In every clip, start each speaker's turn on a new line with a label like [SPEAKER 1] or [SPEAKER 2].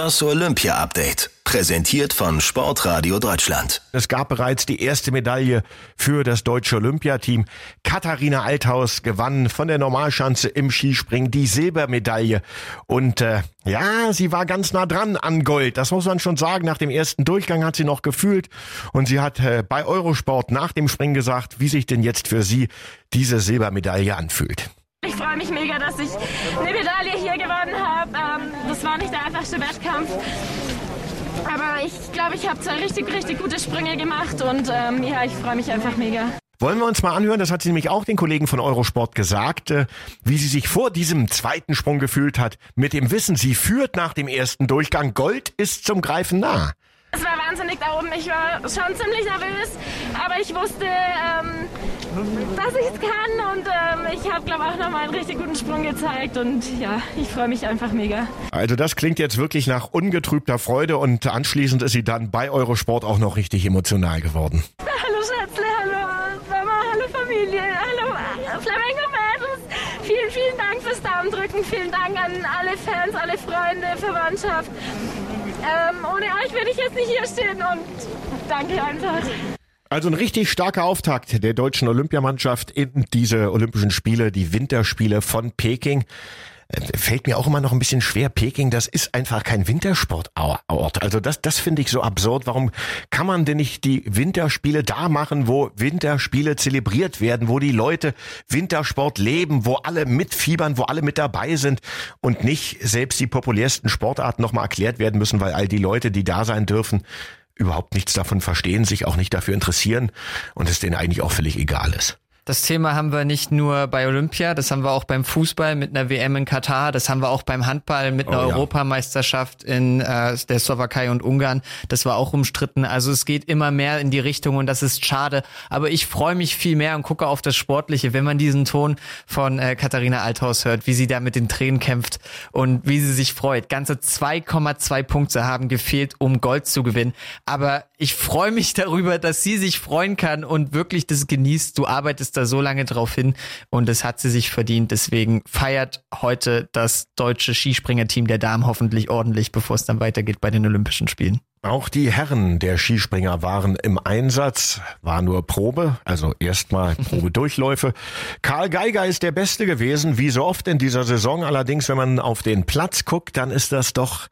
[SPEAKER 1] Das Olympia-Update. Präsentiert von Sportradio Deutschland.
[SPEAKER 2] Es gab bereits die erste Medaille für das deutsche Olympiateam. Katharina Althaus gewann von der Normalschanze im Skispringen die Silbermedaille. Und äh, ja, sie war ganz nah dran an Gold. Das muss man schon sagen. Nach dem ersten Durchgang hat sie noch gefühlt. Und sie hat äh, bei Eurosport nach dem Springen gesagt, wie sich denn jetzt für sie diese Silbermedaille anfühlt.
[SPEAKER 3] Ich freue mich mega, dass ich eine Medaille hier gewonnen habe. Das war nicht der einfachste Wettkampf. Aber ich glaube, ich habe zwei richtig, richtig gute Sprünge gemacht und ähm, ja, ich freue mich einfach mega.
[SPEAKER 2] Wollen wir uns mal anhören, das hat sie nämlich auch den Kollegen von Eurosport gesagt, äh, wie sie sich vor diesem zweiten Sprung gefühlt hat, mit dem Wissen, sie führt nach dem ersten Durchgang, Gold ist zum Greifen nah.
[SPEAKER 3] Es war wahnsinnig da oben. Ich war schon ziemlich nervös, aber ich wusste, ähm, dass ich es kann und ähm, ich habe, glaube ich, auch nochmal einen richtig guten Sprung gezeigt und ja, ich freue mich einfach mega.
[SPEAKER 2] Also das klingt jetzt wirklich nach ungetrübter Freude und anschließend ist sie dann bei Eurosport auch noch richtig emotional geworden.
[SPEAKER 3] Hallo Schätzle, hallo Mama, hallo Familie, hallo Flamengo Mädels. Vielen, vielen Dank fürs Daumendrücken, vielen Dank an alle Fans, alle Freunde, Verwandtschaft. Ähm, ohne euch würde ich jetzt nicht hier stehen und danke einfach.
[SPEAKER 2] Also ein richtig starker Auftakt der deutschen Olympiamannschaft in diese Olympischen Spiele, die Winterspiele von Peking. Äh, Fällt mir auch immer noch ein bisschen schwer. Peking, das ist einfach kein Wintersportort. Also das, das finde ich so absurd. Warum kann man denn nicht die Winterspiele da machen, wo Winterspiele zelebriert werden, wo die Leute Wintersport leben, wo alle mitfiebern, wo alle mit dabei sind und nicht selbst die populärsten Sportarten nochmal erklärt werden müssen, weil all die Leute, die da sein dürfen, überhaupt nichts davon verstehen, sich auch nicht dafür interessieren und es denen eigentlich auch völlig egal ist.
[SPEAKER 4] Das Thema haben wir nicht nur bei Olympia, das haben wir auch beim Fußball mit einer WM in Katar, das haben wir auch beim Handball mit einer
[SPEAKER 2] Oh ja.
[SPEAKER 4] Europameisterschaft in äh, der Slowakei und Ungarn. Das war auch umstritten. Also es geht immer mehr in die Richtung und das ist schade. Aber ich freue mich viel mehr und gucke auf das Sportliche, wenn man diesen Ton von äh, Katharina Althaus hört, wie sie da mit den Tränen kämpft und wie sie sich freut. Ganze 2,2 Punkte haben gefehlt, um Gold zu gewinnen. Aber ich freue mich darüber, dass sie sich freuen kann und wirklich das genießt. Du arbeitest da so lange drauf hin und das hat sie sich verdient. Deswegen feiert heute das deutsche Skispringerteam der Damen hoffentlich ordentlich, bevor es dann weitergeht bei den Olympischen Spielen.
[SPEAKER 2] Auch die Herren der Skispringer waren im Einsatz, war nur Probe, also erstmal Probedurchläufe. Karl Geiger ist der Beste gewesen, wie so oft in dieser Saison. Allerdings, wenn man auf den Platz guckt, dann ist das doch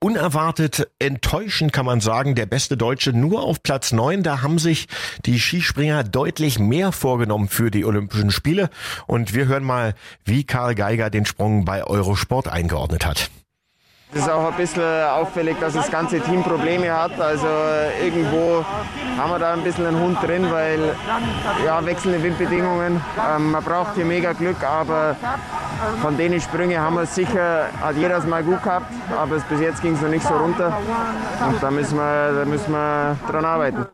[SPEAKER 2] unerwartet enttäuschend, kann man sagen. Der beste Deutsche nur auf Platz neun. Da haben sich die Skispringer deutlich mehr vorgenommen für die Olympischen Spiele. Und wir hören mal, wie Karl Geiger den Sprung bei Eurosport eingeordnet hat.
[SPEAKER 5] Es ist auch ein bisschen auffällig, dass das ganze Team Probleme hat. Also irgendwo haben wir da ein bisschen einen Hund drin, weil ja, wechselnde Windbedingungen. Ähm, man braucht hier mega Glück, aber von denen Sprünge haben wir sicher, hat jeder mal gut gehabt, aber bis jetzt ging es noch nicht so runter. Und da müssen wir, da müssen wir dran arbeiten.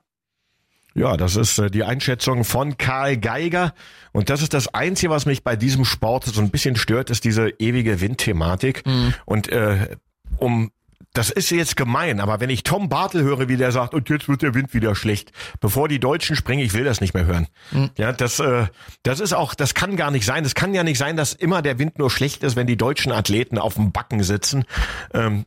[SPEAKER 2] Ja, das ist äh, die Einschätzung von Karl Geiger. Und das ist das Einzige, was mich bei diesem Sport so ein bisschen stört, ist diese ewige Windthematik. Und äh, um das ist jetzt gemein, aber wenn ich Tom Bartel höre, wie der sagt, und jetzt wird der Wind wieder schlecht, bevor die Deutschen springen, ich will das nicht mehr hören. Ja, das, äh, das ist auch, das kann gar nicht sein. Das kann ja nicht sein, dass immer der Wind nur schlecht ist, wenn die deutschen Athleten auf dem Backen sitzen. Ähm,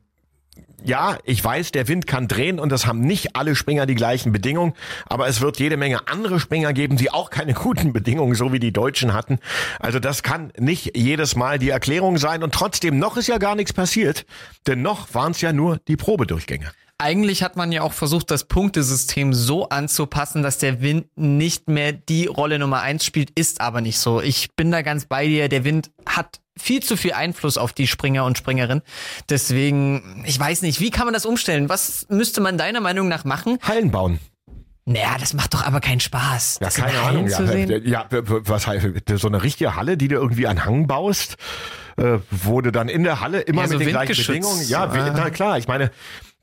[SPEAKER 2] ja, ich weiß, der Wind kann drehen und das haben nicht alle Springer die gleichen Bedingungen, aber es wird jede Menge andere Springer geben, die auch keine guten Bedingungen, so wie die Deutschen hatten. Also das kann nicht jedes Mal die Erklärung sein und trotzdem noch ist ja gar nichts passiert, denn noch waren es ja nur die Probedurchgänge.
[SPEAKER 4] Eigentlich hat man ja auch versucht, das Punktesystem so anzupassen, dass der Wind nicht mehr die Rolle Nummer eins spielt, ist aber nicht so. Ich bin da ganz bei dir. Der Wind hat viel zu viel Einfluss auf die Springer und Springerin. Deswegen, ich weiß nicht, wie kann man das umstellen? Was müsste man deiner Meinung nach machen?
[SPEAKER 2] Hallen bauen.
[SPEAKER 4] Naja, das macht doch aber keinen Spaß.
[SPEAKER 2] Ja,
[SPEAKER 4] das
[SPEAKER 2] keine Ahnung. Ja, ja, was heißt so eine richtige Halle, die du irgendwie an Hang baust? Äh, wurde dann in der Halle immer
[SPEAKER 4] Ja, so
[SPEAKER 2] mit den gleichen. Bedingungen. Ja,
[SPEAKER 4] Ah.
[SPEAKER 2] na klar, ich meine,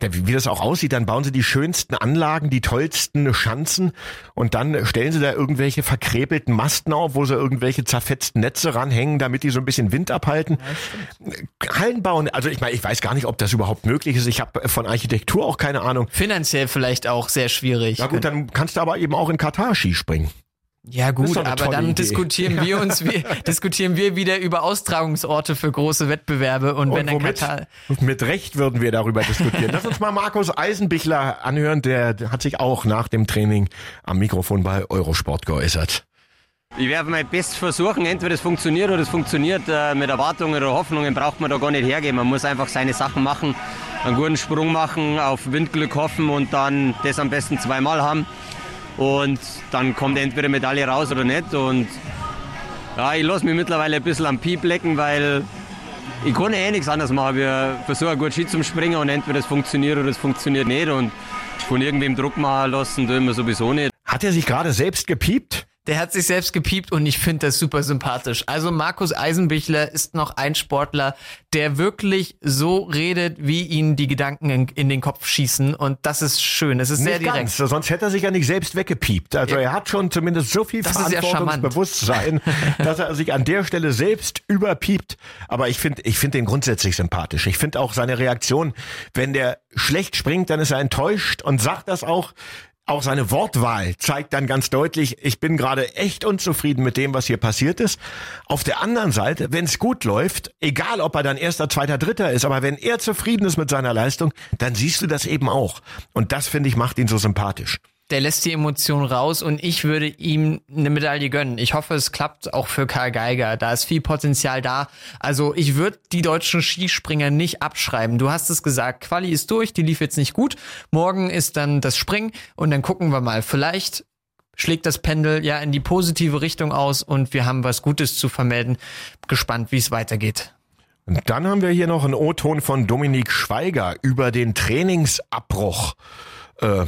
[SPEAKER 2] wie das auch aussieht, dann bauen sie die schönsten Anlagen, die tollsten Schanzen und dann stellen sie da irgendwelche verkrepelten Masten auf, wo sie irgendwelche zerfetzten Netze ranhängen, damit die so ein bisschen Wind abhalten. Hallen bauen, also ich meine, ich weiß gar nicht, ob das überhaupt möglich ist. Ich habe von Architektur auch keine Ahnung.
[SPEAKER 4] Finanziell vielleicht auch sehr schwierig.
[SPEAKER 2] Na gut, dann kannst du aber eben auch in Katar Ski springen.
[SPEAKER 4] Ja gut, aber dann
[SPEAKER 2] Idee.
[SPEAKER 4] diskutieren wir uns, wir, diskutieren wir wieder über Austragungsorte für große Wettbewerbe und, wenn dann
[SPEAKER 2] womit?
[SPEAKER 4] Katar,
[SPEAKER 2] Mit Recht würden wir darüber diskutieren. Lass uns mal Markus Eisenbichler anhören, der hat sich auch nach dem Training am Mikrofon bei Eurosport geäußert.
[SPEAKER 6] Ich werde mein Bestes versuchen. Entweder es funktioniert oder es funktioniert. Äh, Mit Erwartungen oder Hoffnungen braucht man da gar nicht hergehen. Man muss einfach seine Sachen machen, einen guten Sprung machen, auf Windglück hoffen und dann das am besten zweimal haben. Und dann kommt entweder Medaille raus oder nicht. Und ja, ich lasse mich mittlerweile ein bisschen am Piep lecken, weil ich kann eh nichts anderes machen. Wir versuchen gut Ski zum Springen und entweder es funktioniert oder es funktioniert nicht. Und von irgendwem Druck machen lassen, tun wir sowieso nicht.
[SPEAKER 2] Hat er sich gerade selbst gepiept?
[SPEAKER 4] Der hat sich selbst gepiept und ich finde das super sympathisch. Also Markus Eisenbichler ist noch ein Sportler, der wirklich so redet, wie ihn die Gedanken in, in den Kopf schießen und das ist schön. Es ist sehr
[SPEAKER 2] Nicht
[SPEAKER 4] direkt.
[SPEAKER 2] ganz, sonst hätte er sich ja nicht selbst weggepiept. Also er hat schon zumindest so viel
[SPEAKER 4] Das ist ja
[SPEAKER 2] Verantwortungsbewusstsein, dass er sich an der Stelle selbst überpiept. Aber ich finde ich finde den grundsätzlich sympathisch. Ich finde auch seine Reaktion, wenn der schlecht springt, dann ist er enttäuscht und sagt das auch. Auch seine Wortwahl zeigt dann ganz deutlich, ich bin gerade echt unzufrieden mit dem, was hier passiert ist. Auf der anderen Seite, wenn es gut läuft, egal ob er dann erster, zweiter, dritter ist, aber wenn er zufrieden ist mit seiner Leistung, dann siehst du das eben auch. Und das, finde ich, macht ihn so sympathisch.
[SPEAKER 4] Der lässt die Emotionen raus und ich würde ihm eine Medaille gönnen. Ich hoffe, es klappt auch für Karl Geiger. Da ist viel Potenzial da. Also ich würde die deutschen Skispringer nicht abschreiben. Du hast es gesagt, Quali ist durch, die lief jetzt nicht gut. Morgen ist dann das Springen und dann gucken wir mal. Vielleicht schlägt das Pendel ja in die positive Richtung aus und wir haben was Gutes zu vermelden. Gespannt, wie es weitergeht.
[SPEAKER 2] Und dann haben wir hier noch einen O-Ton von Dominik Schweiger über den Trainingsabbruch. Äh,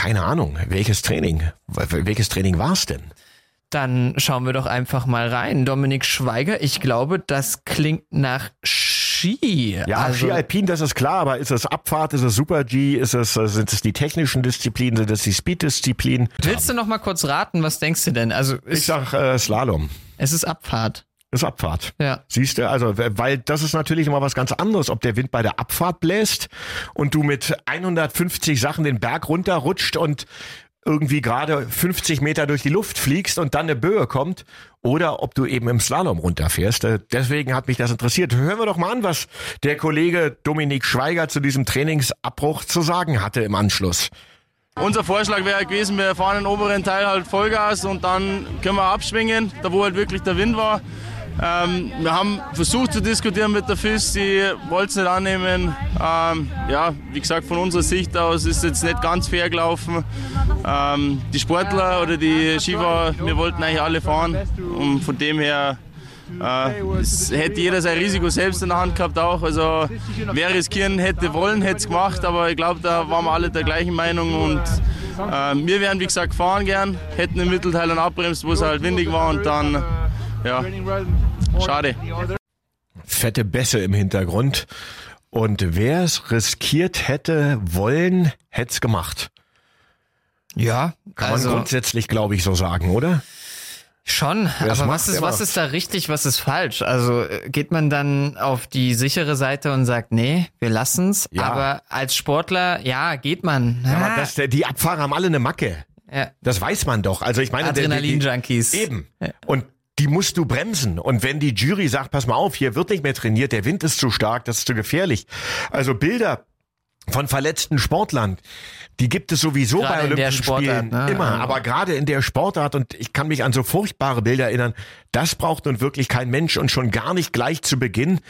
[SPEAKER 2] keine Ahnung, welches Training? Wel- Welches Training war's denn?
[SPEAKER 4] Dann schauen wir doch einfach mal rein. Dominik Schweiger, ich glaube, das klingt nach Ski.
[SPEAKER 2] Ja,
[SPEAKER 4] also,
[SPEAKER 2] Ski Alpin, das ist klar, aber ist es Abfahrt, ist es Super G, ist es, äh, sind es die technischen Disziplinen, sind es die Speed-Disziplinen?
[SPEAKER 4] Willst du noch mal kurz raten, was denkst du denn? Also
[SPEAKER 2] Ich
[SPEAKER 4] ist,
[SPEAKER 2] sag äh, Slalom.
[SPEAKER 4] es ist Abfahrt.
[SPEAKER 2] Ist Abfahrt.
[SPEAKER 4] Ja.
[SPEAKER 2] Siehst du, also, weil das ist natürlich immer was ganz anderes, ob der Wind bei der Abfahrt bläst und du mit 150 Sachen den Berg runterrutscht und irgendwie gerade 50 Meter durch die Luft fliegst und dann eine Böe kommt oder ob du eben im Slalom runterfährst. Äh, Deswegen hat mich das interessiert. Hören wir doch mal an, was der Kollege Dominik Schweiger zu diesem Trainingsabbruch zu sagen hatte im Anschluss.
[SPEAKER 7] Unser Vorschlag wäre gewesen, wir fahren den oberen Teil halt Vollgas und dann können wir abschwingen, da wo halt wirklich der Wind war. Ähm, wir haben versucht zu diskutieren mit der FIS, die wollten es nicht annehmen. Ähm, ja, wie gesagt, von unserer Sicht aus ist es jetzt nicht ganz fair gelaufen. Ähm, die Sportler oder die Skifahrer, wir wollten eigentlich alle fahren und von dem her äh, es hätte jeder sein Risiko selbst in der Hand gehabt auch. Also wer riskieren hätte wollen, hätte es gemacht, aber ich glaube, da waren wir alle der gleichen Meinung und äh, wir wären wie gesagt fahren gern, hätten im Mittelteil dann abbremst, wo es halt windig war und dann, ja, schade.
[SPEAKER 2] Fette Bässe im Hintergrund. Und wer es riskiert hätte wollen, hätte es gemacht.
[SPEAKER 4] Ja,
[SPEAKER 2] Kann
[SPEAKER 4] also
[SPEAKER 2] man grundsätzlich, glaube ich, so sagen, oder?
[SPEAKER 4] schon.
[SPEAKER 2] Wer es
[SPEAKER 4] Aber
[SPEAKER 2] macht,
[SPEAKER 4] was ist, was ist da richtig, was ist falsch? Also äh, geht man dann auf die sichere Seite und sagt, nee, wir lassen's.
[SPEAKER 2] Ja.
[SPEAKER 4] Aber als Sportler, ja, geht man.
[SPEAKER 2] Aber
[SPEAKER 4] Ah,
[SPEAKER 2] das, die Abfahrer haben alle eine Macke.
[SPEAKER 4] ja.
[SPEAKER 2] Das weiß man doch. Also ich meine,
[SPEAKER 4] Adrenalin-Junkies.
[SPEAKER 2] Eben. Und die musst du bremsen. Und wenn die Jury sagt, pass mal auf, hier wird nicht mehr trainiert, der Wind ist zu stark, das ist zu gefährlich. Also Bilder von verletzten Sportlern, die gibt es sowieso
[SPEAKER 4] Gerade
[SPEAKER 2] bei Olympischen Spielen
[SPEAKER 4] ne?
[SPEAKER 2] immer. Aber gerade in der Sportart und ich kann mich an so furchtbare Bilder erinnern, das braucht nun wirklich kein Mensch und schon gar nicht gleich zu Beginn.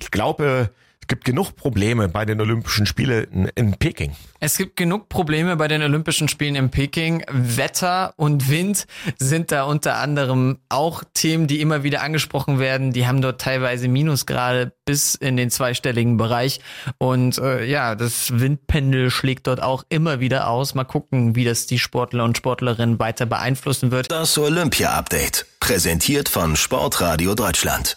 [SPEAKER 2] Ich glaube, gibt genug Probleme bei den Olympischen Spielen in, in Peking.
[SPEAKER 4] Es gibt genug Probleme bei den Olympischen Spielen in Peking. Wetter und Wind sind da unter anderem auch Themen, die immer wieder angesprochen werden. Die haben dort teilweise Minusgrade bis in den zweistelligen Bereich. Und äh, ja, das Windpendel schlägt dort auch immer wieder aus. Mal gucken, wie das die Sportler und Sportlerinnen weiter beeinflussen wird.
[SPEAKER 1] Das Olympia-Update. Präsentiert von Sportradio Deutschland.